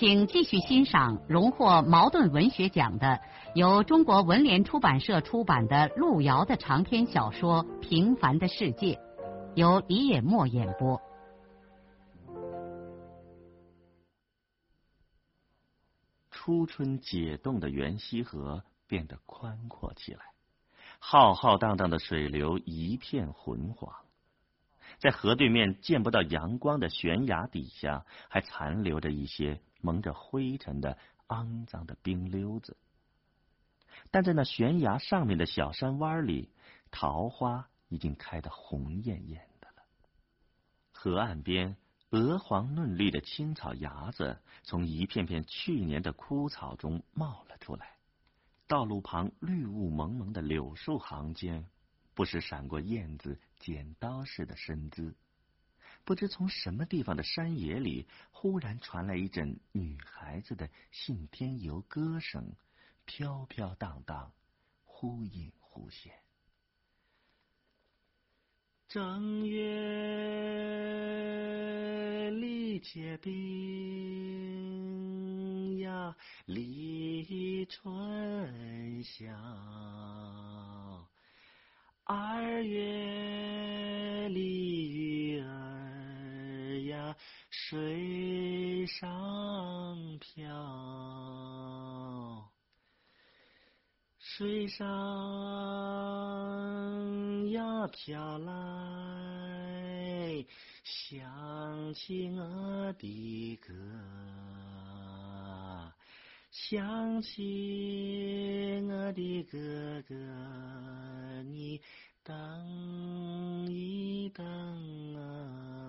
请继续欣赏荣获茅盾文学奖的、由中国文联出版社出版的路遥的长篇小说《平凡的世界》，由李野墨演播。初春解冻的元溪河变得宽阔起来，浩浩荡荡的水流一片浑黄。在河对面见不到阳光的悬崖底下，还残留着一些蒙着灰尘的肮脏的冰溜子。但在那悬崖上面的小山湾里，桃花已经开得红艳艳的了。河岸边，鹅黄嫩绿的青草芽子从一片片去年的枯草中冒了出来。道路旁绿雾蒙蒙的柳树行间。不时闪过燕子剪刀似的身姿，不知从什么地方的山野里，忽然传来一阵女孩子的信天游歌声，飘飘荡荡，忽隐忽现。正月里结冰呀，立春晓。二月里水上漂，水上呀飘来想起我的哥，想起我的哥哥你。等一等啊！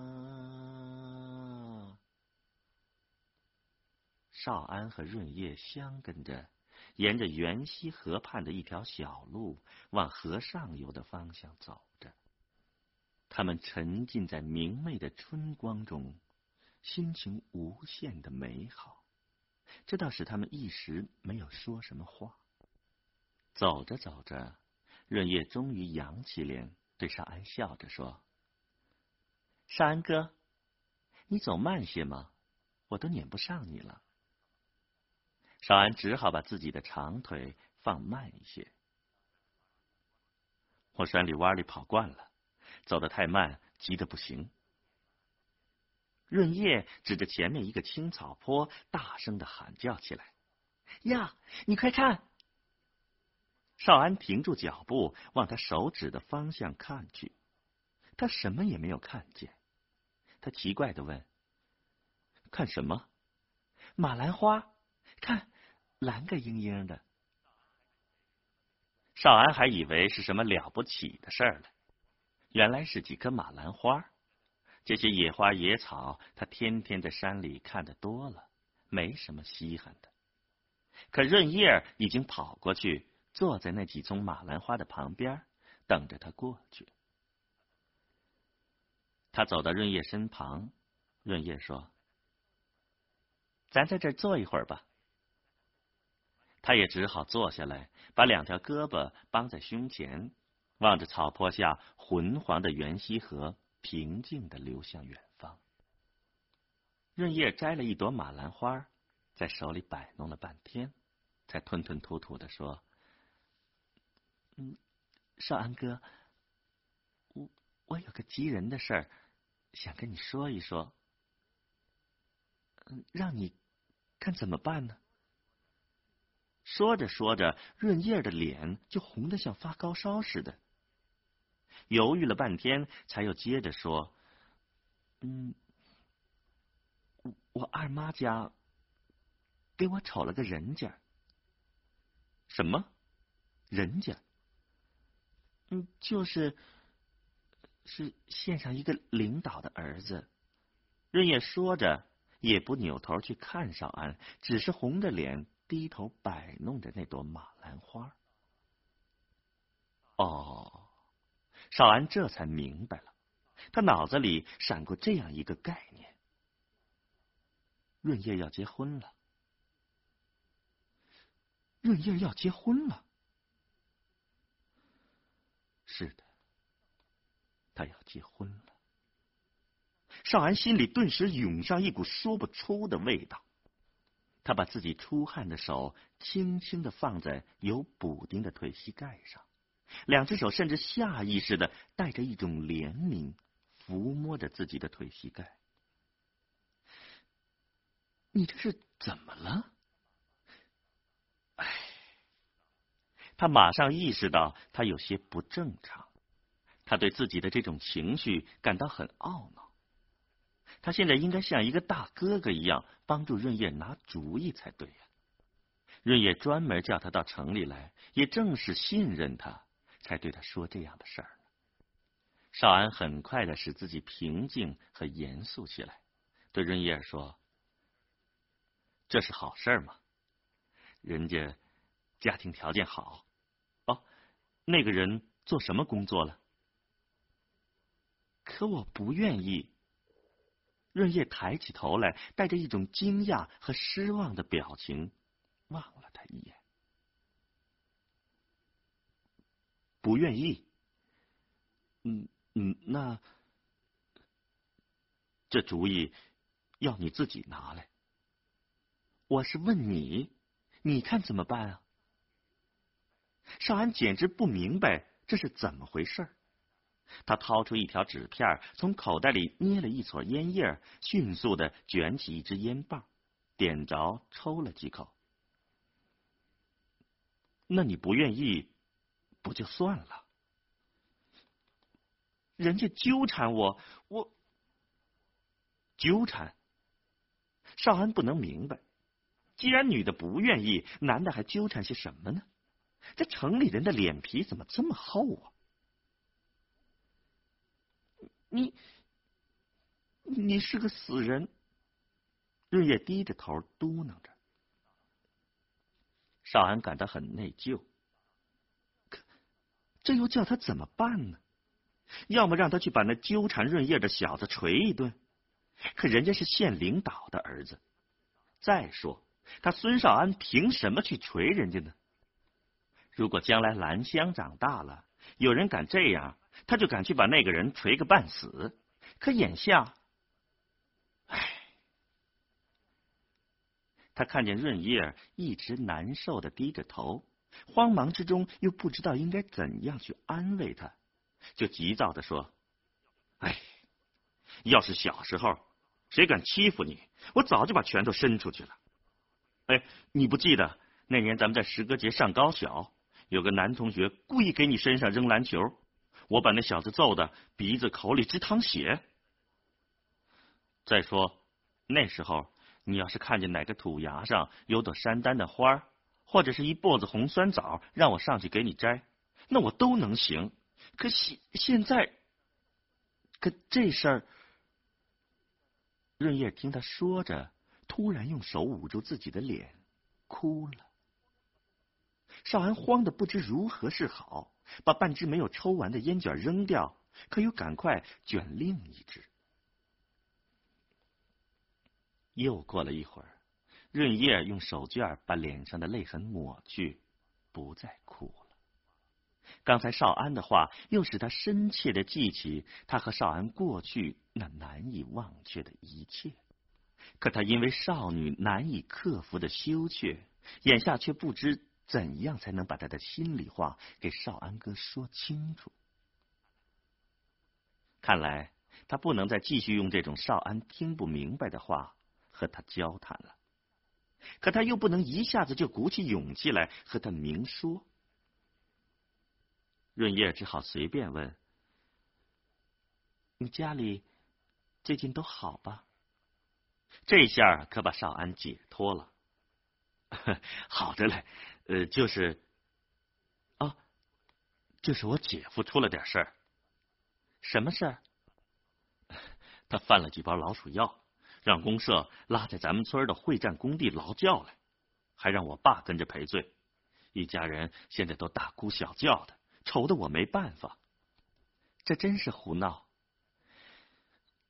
少安和润叶相跟着，沿着元溪河畔的一条小路往河上游的方向走着。他们沉浸在明媚的春光中，心情无限的美好，这倒使他们一时没有说什么话。走着走着。润叶终于扬起脸，对少安笑着说：“少安哥，你走慢些嘛，我都撵不上你了。”少安只好把自己的长腿放慢一些。我山里洼里跑惯了，走得太慢，急得不行。润叶指着前面一个青草坡，大声的喊叫起来：“呀，你快看！”少安停住脚步，往他手指的方向看去，他什么也没有看见。他奇怪的问：“看什么？马兰花？看，蓝个莹莹的。”少安还以为是什么了不起的事儿呢，原来是几棵马兰花。这些野花野草，他天天在山里看的多了，没什么稀罕的。可润叶已经跑过去。坐在那几丛马兰花的旁边，等着他过去。他走到润叶身旁，润叶说：“咱在这儿坐一会儿吧。”他也只好坐下来，把两条胳膊绑在胸前，望着草坡下浑黄的元溪河，平静的流向远方。润叶摘了一朵马兰花，在手里摆弄了半天，才吞吞吐吐的说。嗯，少安哥，我我有个急人的事儿，想跟你说一说。嗯，让你看怎么办呢？说着说着，润叶的脸就红的像发高烧似的，犹豫了半天，才又接着说：“嗯，我二妈家给我瞅了个人家。什么人家？”嗯，就是是县上一个领导的儿子。润叶说着，也不扭头去看少安，只是红着脸低头摆弄着那朵马兰花。哦，少安这才明白了，他脑子里闪过这样一个概念：润叶要结婚了。润叶要结婚了。是的，他要结婚了。少安心里顿时涌上一股说不出的味道。他把自己出汗的手轻轻的放在有补丁的腿膝盖上，两只手甚至下意识的带着一种怜悯抚摸着自己的腿膝盖。你这是怎么了？唉，他马上意识到他有些不正常，他对自己的这种情绪感到很懊恼。他现在应该像一个大哥哥一样帮助润叶拿主意才对呀。润叶专门叫他到城里来，也正是信任他，才对他说这样的事儿。少安很快的使自己平静和严肃起来，对润叶说：“这是好事嘛，人家家庭条件好。哦，那个人做什么工作了？可我不愿意。”润叶抬起头来，带着一种惊讶和失望的表情，望了他一眼。不愿意？嗯嗯，那这主意要你自己拿来。我是问你，你看怎么办啊？少安简直不明白这是怎么回事儿。他掏出一条纸片，从口袋里捏了一撮烟叶，迅速的卷起一支烟棒，点着抽了几口。那你不愿意，不就算了？人家纠缠我，我纠缠。少安不能明白，既然女的不愿意，男的还纠缠些什么呢？这城里人的脸皮怎么这么厚啊？你，你是个死人。日夜低着头嘟囔着。少安感到很内疚，可这又叫他怎么办呢？要么让他去把那纠缠润叶的小子捶一顿，可人家是县领导的儿子。再说，他孙少安凭什么去捶人家呢？如果将来兰香长大了，有人敢这样。他就敢去把那个人锤个半死，可眼下，唉，他看见润叶一直难受的低着头，慌忙之中又不知道应该怎样去安慰他，就急躁的说：“哎，要是小时候谁敢欺负你，我早就把拳头伸出去了。哎，你不记得那年咱们在诗歌节上高小，有个男同学故意给你身上扔篮球。”我把那小子揍的鼻子口里直淌血。再说那时候，你要是看见哪个土崖上有朵山丹的花，或者是一簸子红酸枣，让我上去给你摘，那我都能行。可现现在，可这事儿，润叶听他说着，突然用手捂住自己的脸，哭了。少安慌的不知如何是好。把半支没有抽完的烟卷扔掉，可又赶快卷另一支。又过了一会儿，润叶用手绢把脸上的泪痕抹去，不再哭了。刚才少安的话又使他深切的记起他和少安过去那难以忘却的一切，可他因为少女难以克服的羞怯，眼下却不知。怎样才能把他的心里话给少安哥说清楚？看来他不能再继续用这种少安听不明白的话和他交谈了。可他又不能一下子就鼓起勇气来和他明说。润叶只好随便问：“你家里最近都好吧？”这下可把少安解脱了。好的嘞。呃，就是，啊，就是我姐夫出了点事儿。什么事儿？他犯了几包老鼠药，让公社拉在咱们村的会战工地劳教来，还让我爸跟着赔罪，一家人现在都大哭小叫的，愁得我没办法。这真是胡闹！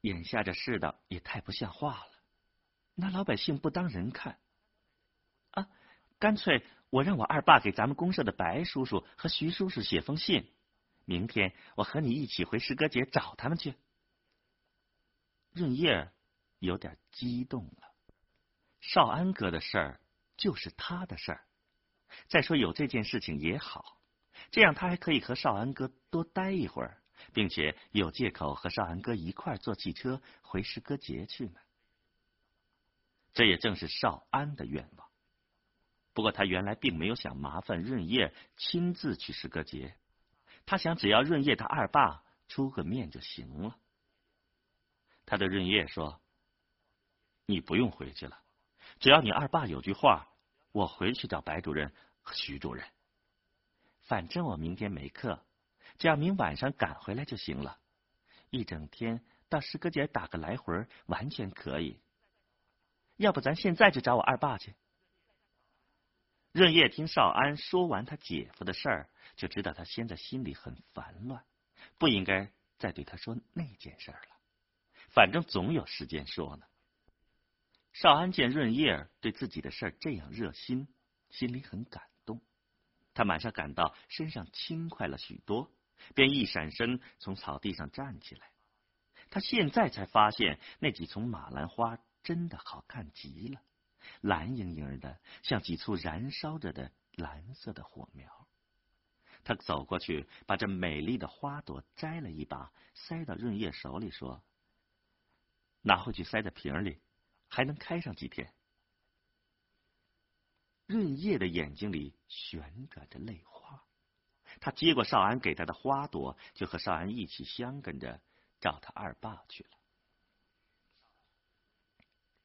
眼下这世道也太不像话了，拿老百姓不当人看啊！干脆我让我二爸给咱们公社的白叔叔和徐叔叔写封信，明天我和你一起回师哥节找他们去。润叶有点激动了，少安哥的事儿就是他的事儿。再说有这件事情也好，这样他还可以和少安哥多待一会儿。并且有借口和少安哥一块坐汽车回诗歌节去呢。这也正是少安的愿望。不过他原来并没有想麻烦润叶亲自去诗歌节，他想只要润叶他二爸出个面就行了。他对润叶说：“你不用回去了，只要你二爸有句话，我回去找白主任和徐主任。反正我明天没课。”只要明晚上赶回来就行了，一整天到诗歌节打个来回完全可以。要不咱现在就找我二爸去？润叶听少安说完他姐夫的事儿，就知道他现在心里很烦乱，不应该再对他说那件事了。反正总有时间说呢。少安见润叶对自己的事儿这样热心，心里很感动，他马上感到身上轻快了许多。便一闪身从草地上站起来，他现在才发现那几丛马兰花真的好看极了，蓝莹莹的，像几簇燃烧着的蓝色的火苗。他走过去，把这美丽的花朵摘了一把，塞到润叶手里，说：“拿回去塞在瓶里，还能开上几天。”润叶的眼睛里旋转着泪花。他接过少安给他的花朵，就和少安一起相跟着找他二爸去了。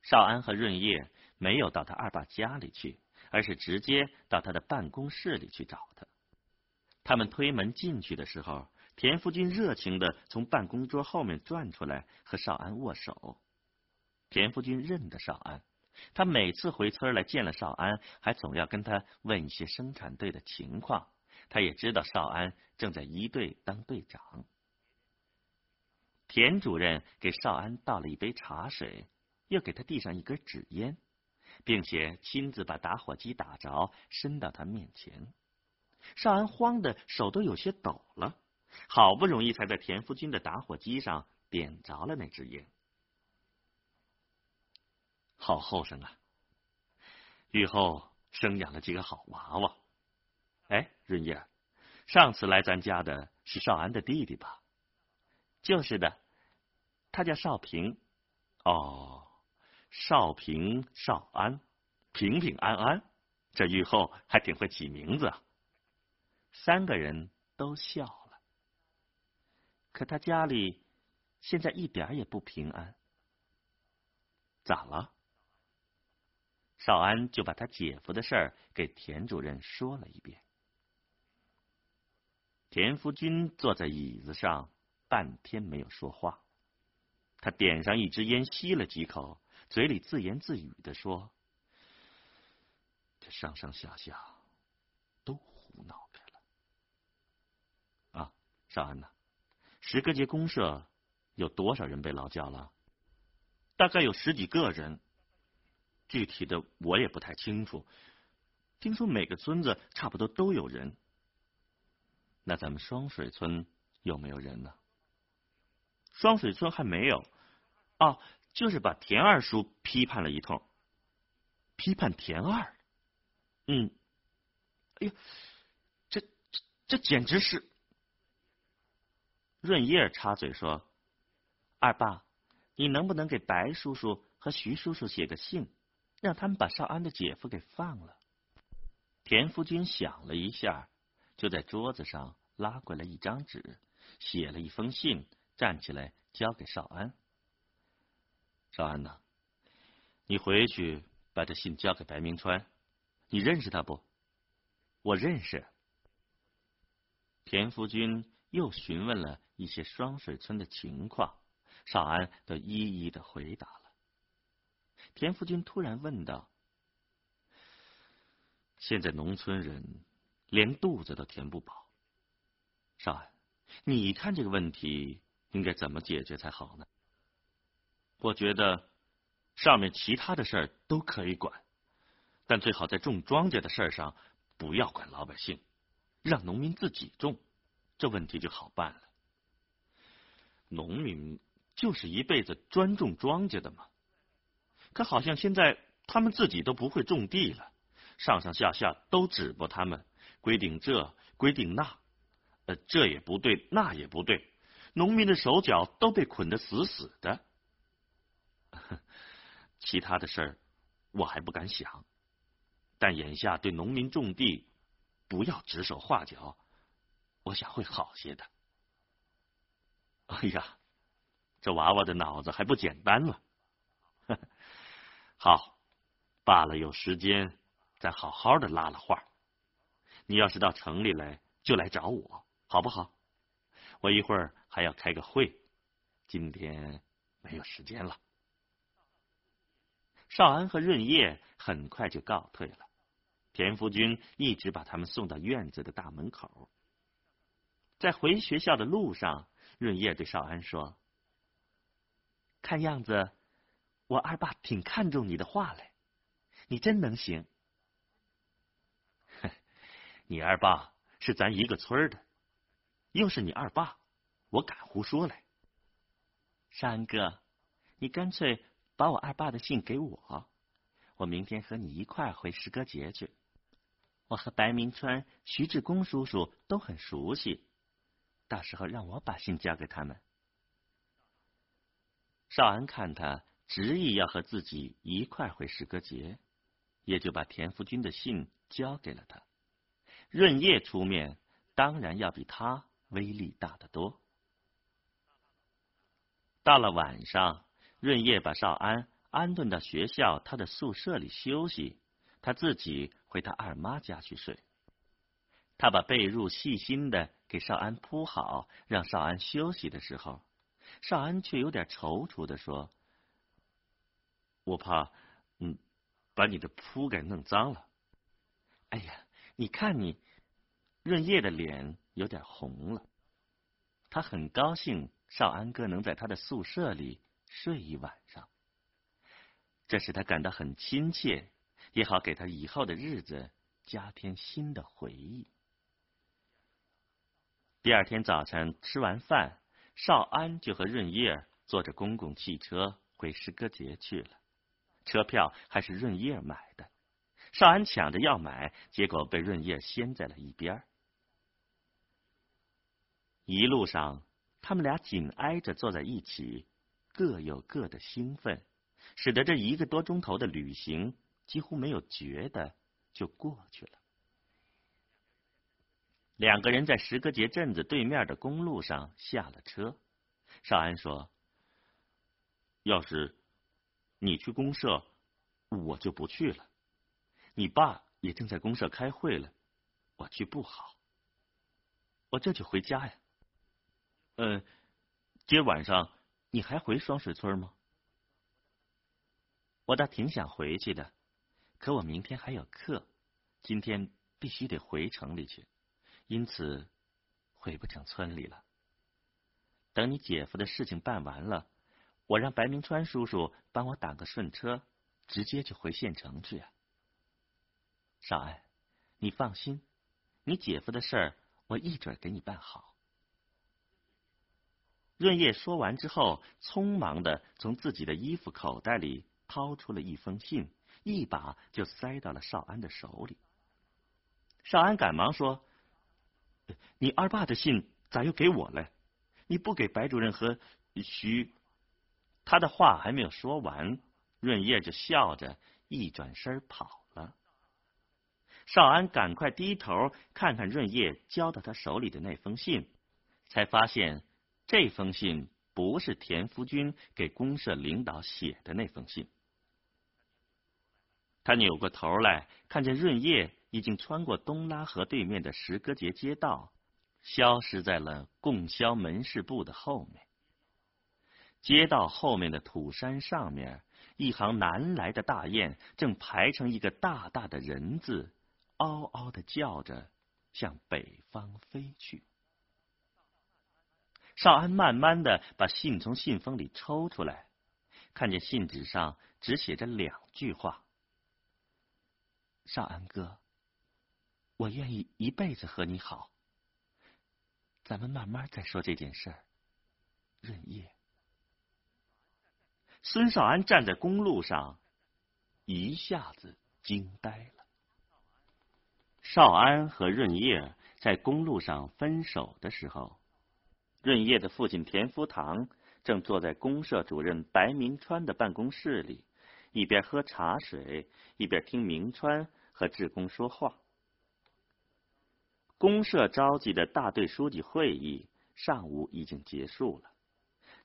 少安和润叶没有到他二爸家里去，而是直接到他的办公室里去找他。他们推门进去的时候，田福军热情的从办公桌后面转出来和少安握手。田福军认得少安，他每次回村来见了少安，还总要跟他问一些生产队的情况。他也知道少安正在一队当队长。田主任给少安倒了一杯茶水，又给他递上一根纸烟，并且亲自把打火机打着，伸到他面前。少安慌的手都有些抖了，好不容易才在田福军的打火机上点着了那支烟。好后生啊！雨后生养了几个好娃娃。哎，润叶，上次来咱家的是少安的弟弟吧？就是的，他叫少平。哦，少平、少安，平平安安，这玉后还挺会起名字啊。三个人都笑了。可他家里现在一点也不平安。咋了？少安就把他姐夫的事儿给田主任说了一遍。田福军坐在椅子上，半天没有说话。他点上一支烟，吸了几口，嘴里自言自语的说：“这上上下下都胡闹开了。”啊，少安呐，石歌节公社有多少人被劳教了？大概有十几个人，具体的我也不太清楚。听说每个村子差不多都有人。那咱们双水村有没有人呢？双水村还没有，哦，就是把田二叔批判了一通，批判田二，嗯，哎呀，这这这简直是！润叶插嘴说：“二爸，你能不能给白叔叔和徐叔叔写个信，让他们把少安的姐夫给放了？”田福军想了一下。就在桌子上拉过来一张纸，写了一封信，站起来交给少安。少安呐，你回去把这信交给白明川，你认识他不？我认识。田福军又询问了一些双水村的情况，少安都一一的回答了。田福军突然问道：“现在农村人连肚子都填不饱，少安，你看这个问题应该怎么解决才好呢？”我觉得上面其他的事儿都可以管，但最好在种庄稼的事儿上不要管老百姓，让农民自己种，这问题就好办了。农民就是一辈子专种庄稼的嘛。可好像现在他们自己都不会种地了，上上下下都指拨他们，规定这，规定那，呃，这也不对，那也不对，农民的手脚都被捆得死死的。其他的事儿我还不敢想，但眼下对农民种地不要指手画脚，我想会好些的。哎呀，这娃娃的脑子还不简单了。好，罢了，有时间再好好的拉拉话。你要是到城里来，就来找我，好不好？我一会儿还要开个会，今天没有时间了。少安和润叶很快就告退了，田福军一直把他们送到院子的大门口。在回学校的路上，润叶对少安说：“看样子。”我二爸挺看重你的画嘞，你真能行。你二爸是咱一个村的，又是你二爸，我敢胡说嘞。山哥，你干脆把我二爸的信给我，我明天和你一块回石歌节去。我和白明川、徐志公叔叔都很熟悉，到时候让我把信交给他们。少安看他。执意要和自己一块回石歌节，也就把田福军的信交给了他。润叶出面，当然要比他威力大得多。到了晚上，润叶把少安安顿到学校他的宿舍里休息，他自己回他二妈家去睡。他把被褥细心的给少安铺好，让少安休息的时候，少安却有点踌躇的说。我怕，嗯，把你的铺给弄脏了。哎呀，你看你，润叶的脸有点红了。他很高兴少安哥能在他的宿舍里睡一晚上，这使他感到很亲切，也好给他以后的日子加添新的回忆。第二天早晨吃完饭，少安就和润叶坐着公共汽车回诗歌节去了。车票还是润叶买的，少安抢着要买，结果被润叶掀在了一边。一路上，他们俩紧挨着坐在一起，各有各的兴奋，使得这一个多钟头的旅行几乎没有觉得就过去了。两个人在石歌节镇子对面的公路上下了车，少安说：“要是……”你去公社，我就不去了。你爸也正在公社开会了，我去不好。我这就回家呀。嗯，今晚上你还回双水村吗？我倒挺想回去的，可我明天还有课，今天必须得回城里去，因此回不成村里了。等你姐夫的事情办完了。我让白明川叔叔帮我打个顺车，直接就回县城去。少安，你放心，你姐夫的事儿我一准给你办好。润叶说完之后，匆忙的从自己的衣服口袋里掏出了一封信，一把就塞到了少安的手里。少安赶忙说：“你二爸的信咋又给我了？你不给白主任和徐？”他的话还没有说完，润叶就笑着一转身跑了。少安赶快低头看看润叶交到他手里的那封信，才发现这封信不是田福军给公社领导写的那封信。他扭过头来，看见润叶已经穿过东拉河对面的石歌节街道，消失在了供销门市部的后面。街道后面的土山上面一行南来的大雁正排成一个大大的人字，嗷嗷的叫着，向北方飞去。少安慢慢的把信从信封里抽出来，看见信纸上只写着两句话：“少安哥，我愿意一辈子和你好。咱们慢慢再说这件事儿。”润叶。孙少安站在公路上，一下子惊呆了。少安和润叶在公路上分手的时候，润叶的父亲田福堂正坐在公社主任白明川的办公室里，一边喝茶水，一边听明川和志工说话。公社召集的大队书记会议上午已经结束了。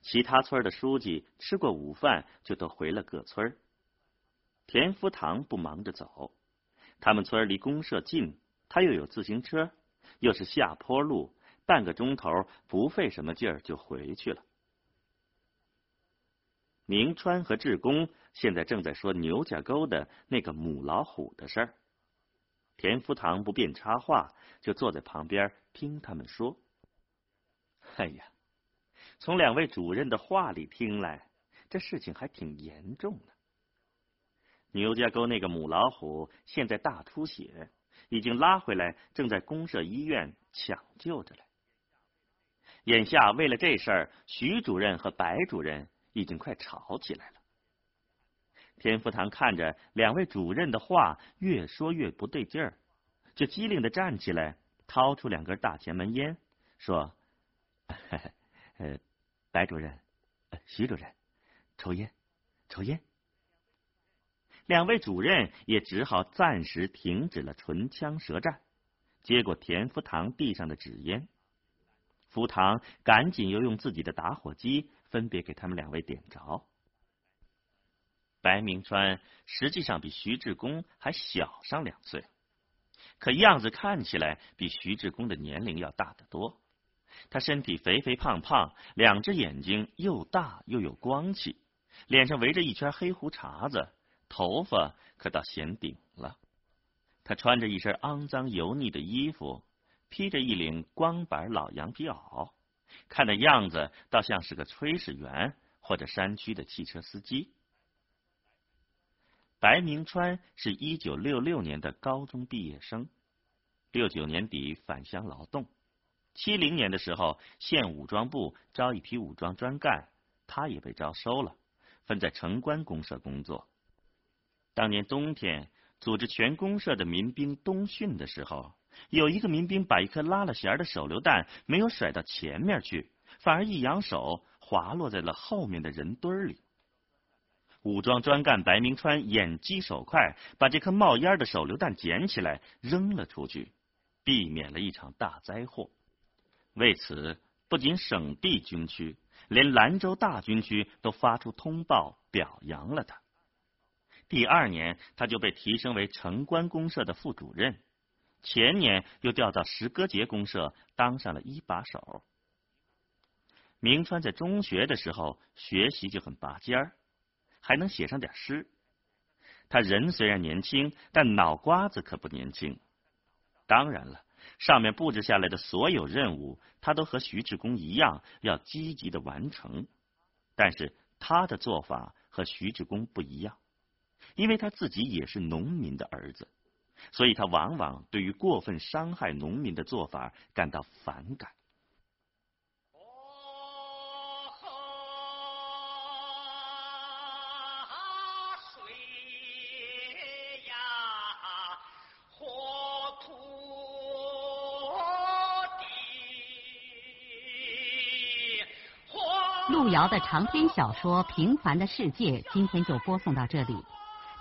其他村的书记吃过午饭，就都回了各村。田福堂不忙着走，他们村离公社近，他又有自行车，又是下坡路，半个钟头不费什么劲儿就回去了。明川和志工现在正在说牛家沟的那个母老虎的事儿，田福堂不便插话，就坐在旁边听他们说。哎呀！从两位主任的话里听来，这事情还挺严重的。牛家沟那个母老虎现在大出血，已经拉回来，正在公社医院抢救着嘞。眼下为了这事儿，徐主任和白主任已经快吵起来了。天福堂看着两位主任的话越说越不对劲儿，就机灵的站起来，掏出两根大前门烟，说：“ 呃。”白主任，徐主任，抽烟，抽烟。两位主任也只好暂时停止了唇枪舌战，接过田福堂地上的纸烟。福堂赶紧又用自己的打火机分别给他们两位点着。白明川实际上比徐志公还小上两岁，可样子看起来比徐志公的年龄要大得多。他身体肥肥胖胖，两只眼睛又大又有光气，脸上围着一圈黑胡茬子，头发可倒显顶了。他穿着一身肮脏油腻的衣服，披着一领光板老羊皮袄，看那样子倒像是个炊事员或者山区的汽车司机。白明川是一九六六年的高中毕业生，六九年底返乡劳动。七零年的时候，县武装部招一批武装专干，他也被招收了，分在城关公社工作。当年冬天，组织全公社的民兵冬训的时候，有一个民兵把一颗拉了弦的手榴弹没有甩到前面去，反而一扬手滑落在了后面的人堆里。武装专干白明川眼疾手快，把这颗冒烟的手榴弹捡起来扔了出去，避免了一场大灾祸。为此，不仅省地军区，连兰州大军区都发出通报表扬了他。第二年，他就被提升为城关公社的副主任，前年又调到石歌节公社当上了一把手。明川在中学的时候学习就很拔尖儿，还能写上点诗。他人虽然年轻，但脑瓜子可不年轻。当然了。上面布置下来的所有任务，他都和徐志公一样要积极的完成。但是他的做法和徐志公不一样，因为他自己也是农民的儿子，所以他往往对于过分伤害农民的做法感到反感。路遥的长篇小说《平凡的世界》今天就播送到这里。